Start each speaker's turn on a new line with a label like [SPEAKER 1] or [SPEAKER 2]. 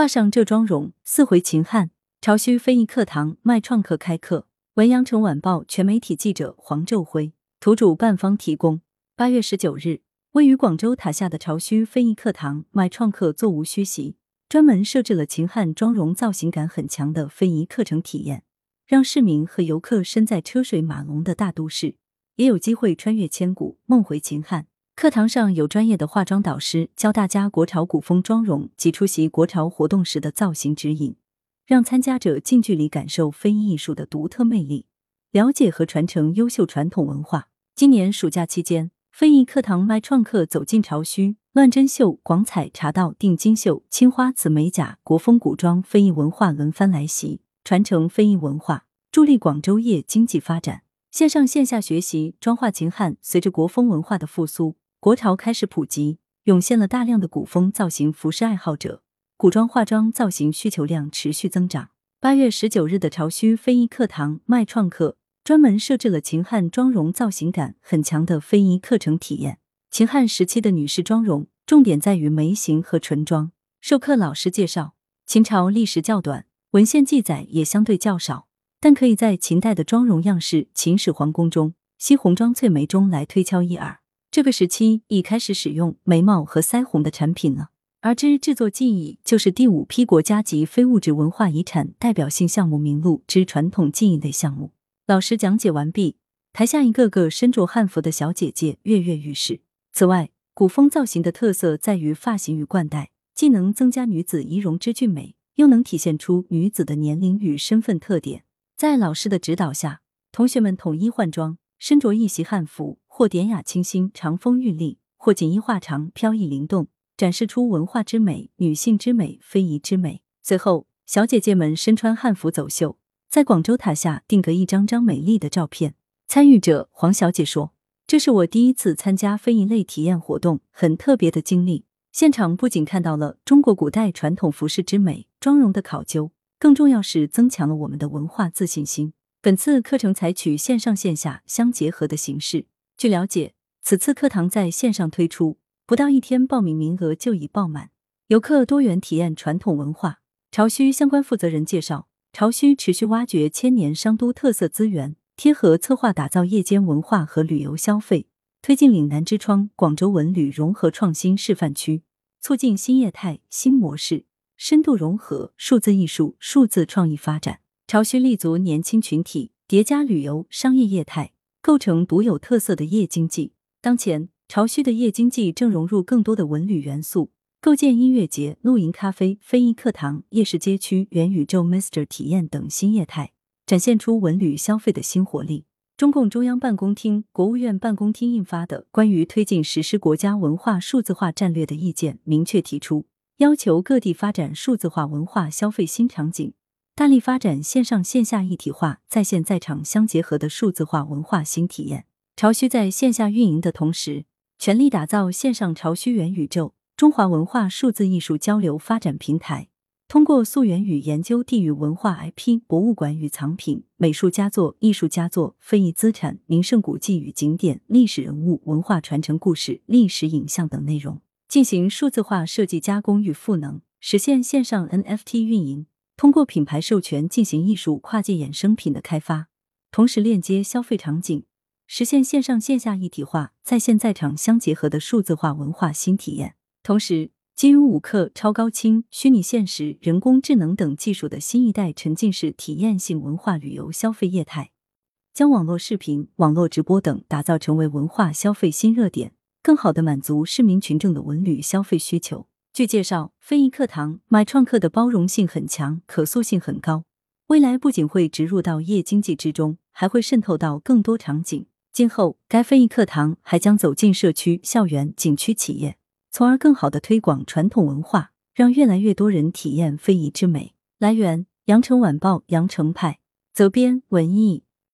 [SPEAKER 1] 画上这妆容，似回秦汉。潮虚非遗课堂卖创客开课。文阳城晚报全媒体记者黄昼辉，图主办方提供。八月十九日，位于广州塔下的潮虚非遗课堂卖创客座无虚席，专门设置了秦汉妆容造型感很强的非遗课程体验，让市民和游客身在车水马龙的大都市，也有机会穿越千古，梦回秦汉。课堂上有专业的化妆导师教大家国潮古风妆容及出席国潮活动时的造型指引，让参加者近距离感受非遗艺术的独特魅力，了解和传承优秀传统文化。今年暑假期间，非遗课堂卖创客走进潮墟，乱针绣、广彩、茶道、定金绣、青花瓷美甲、国风古装，非遗文化轮番来袭，传承非遗文化，助力广州夜经济发展。线上线下学习妆化秦汉，随着国风文化的复苏。国潮开始普及，涌现了大量的古风造型服饰爱好者，古装化妆造型需求量持续增长。八月十九日的潮墟非遗课堂卖创客专门设置了秦汉妆容造型感很强的非遗课程体验。秦汉时期的女士妆容重点在于眉形和唇妆。授课老师介绍，秦朝历史较短，文献记载也相对较少，但可以在秦代的妆容样式《秦始皇宫中西红妆翠眉》中来推敲一二。这个时期已开始使用眉毛和腮红的产品了，而之制作技艺就是第五批国家级非物质文化遗产代表性项目名录之传统技艺类项目。老师讲解完毕，台下一个个身着汉服的小姐姐跃跃欲试。此外，古风造型的特色在于发型与冠带，既能增加女子仪容之俊美，又能体现出女子的年龄与身份特点。在老师的指导下，同学们统一换装，身着一袭汉服。或典雅清新、长风韵丽，或锦衣画长、飘逸灵动，展示出文化之美、女性之美、非遗之美。随后，小姐姐们身穿汉服走秀，在广州塔下定格一张张美丽的照片。参与者黄小姐说：“这是我第一次参加非遗类体验活动，很特别的经历。现场不仅看到了中国古代传统服饰之美、妆容的考究，更重要是增强了我们的文化自信心。”本次课程采取线上线下相结合的形式。据了解，此次课堂在线上推出，不到一天报名名额就已爆满，游客多元体验传统文化。潮墟相关负责人介绍，潮墟持续挖掘千年商都特色资源，贴合策划打造夜间文化和旅游消费，推进岭南之窗广州文旅融合创新示范区，促进新业态新模式深度融合数字艺术数字创意发展。潮墟立足年轻群体，叠加旅游商业业态。构成独有特色的夜经济。当前，潮汐的夜经济正融入更多的文旅元素，构建音乐节、露营咖啡、非遗课堂、夜市街区、元宇宙、Mister 体验等新业态，展现出文旅消费的新活力。中共中央办公厅、国务院办公厅印发的《关于推进实施国家文化数字化战略的意见》明确提出，要求各地发展数字化文化消费新场景。大力发展线上线下一体化、在线在场相结合的数字化文化新体验。潮墟在线下运营的同时，全力打造线上潮墟元宇宙中华文化数字艺术交流发展平台。通过溯源与研究地域文化 IP、博物馆与藏品、美术佳作、艺术佳作、非遗资产、名胜古迹与景点、历史人物、文化传承故事、历史影像等内容，进行数字化设计加工与赋能，实现线上 NFT 运营。通过品牌授权进行艺术跨界衍生品的开发，同时链接消费场景，实现线上线下一体化、在线在场相结合的数字化文化新体验。同时，基于五克超高清、虚拟现实、人工智能等技术的新一代沉浸式体验性文化旅游消费业态，将网络视频、网络直播等打造成为文化消费新热点，更好的满足市民群众的文旅消费需求。据介绍，非遗课堂买创客的包容性很强，可塑性很高。未来不仅会植入到夜经济之中，还会渗透到更多场景。今后，该非遗课堂还将走进社区、校园、景区、企业，从而更好的推广传统文化，让越来越多人体验非遗之美。来源：羊城晚报羊城派，责编：文艺。